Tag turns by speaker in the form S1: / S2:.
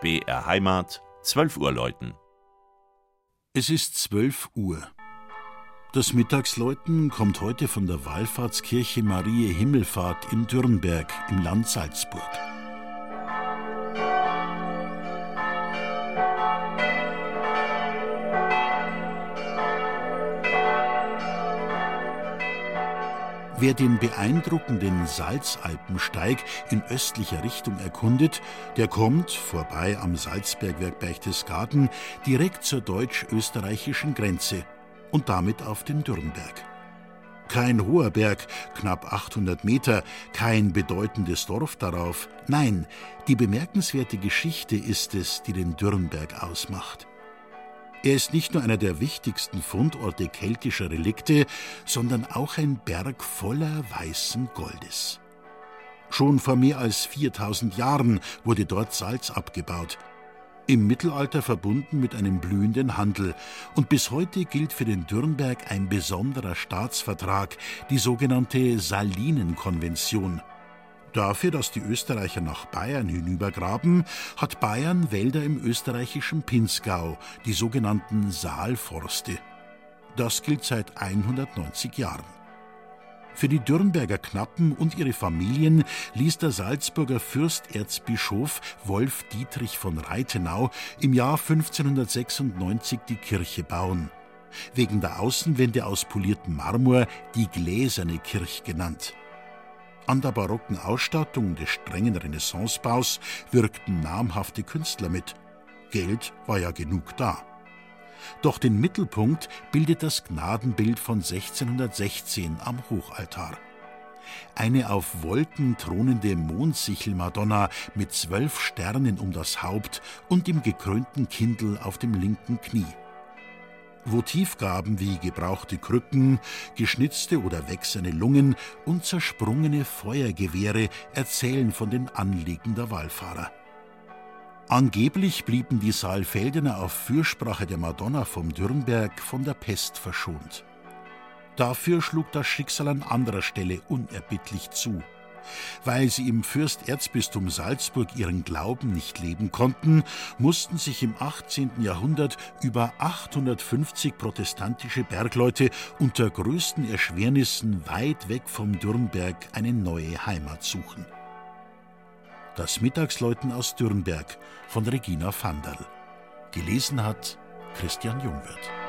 S1: BR Heimat, 12 Uhr läuten.
S2: Es ist 12 Uhr. Das Mittagsläuten kommt heute von der Wallfahrtskirche Marie Himmelfahrt in Dürnberg im Land Salzburg. Wer den beeindruckenden Salzalpensteig in östlicher Richtung erkundet, der kommt, vorbei am Salzbergwerk Berchtesgaden, direkt zur deutsch-österreichischen Grenze und damit auf den Dürnberg. Kein hoher Berg, knapp 800 Meter, kein bedeutendes Dorf darauf. Nein, die bemerkenswerte Geschichte ist es, die den Dürnberg ausmacht. Er ist nicht nur einer der wichtigsten Fundorte keltischer Relikte, sondern auch ein Berg voller weißen Goldes. Schon vor mehr als 4000 Jahren wurde dort Salz abgebaut. Im Mittelalter verbunden mit einem blühenden Handel. Und bis heute gilt für den Dürnberg ein besonderer Staatsvertrag, die sogenannte Salinenkonvention. Dafür, dass die Österreicher nach Bayern hinübergraben, hat Bayern Wälder im österreichischen Pinzgau, die sogenannten Saalforste. Das gilt seit 190 Jahren. Für die Dürnberger Knappen und ihre Familien ließ der Salzburger Fürsterzbischof Wolf Dietrich von Reithenau im Jahr 1596 die Kirche bauen. Wegen der Außenwände aus poliertem Marmor die Gläserne Kirche genannt. An der barocken Ausstattung des strengen Renaissancebaus wirkten namhafte Künstler mit. Geld war ja genug da. Doch den Mittelpunkt bildet das Gnadenbild von 1616 am Hochaltar. Eine auf Wolken thronende Mondsichelmadonna mit zwölf Sternen um das Haupt und dem gekrönten Kindel auf dem linken Knie. Votivgaben wie gebrauchte Krücken, geschnitzte oder wächserne Lungen und zersprungene Feuergewehre erzählen von den Anliegen der Wallfahrer. Angeblich blieben die Saalfeldener auf Fürsprache der Madonna vom Dürnberg von der Pest verschont. Dafür schlug das Schicksal an anderer Stelle unerbittlich zu. Weil sie im Fürsterzbistum Salzburg ihren Glauben nicht leben konnten, mussten sich im 18. Jahrhundert über 850 protestantische Bergleute unter größten Erschwernissen weit weg vom Dürnberg eine neue Heimat suchen. Das Mittagsläuten aus Dürnberg von Regina Vanderl. Gelesen hat Christian Jungwirth.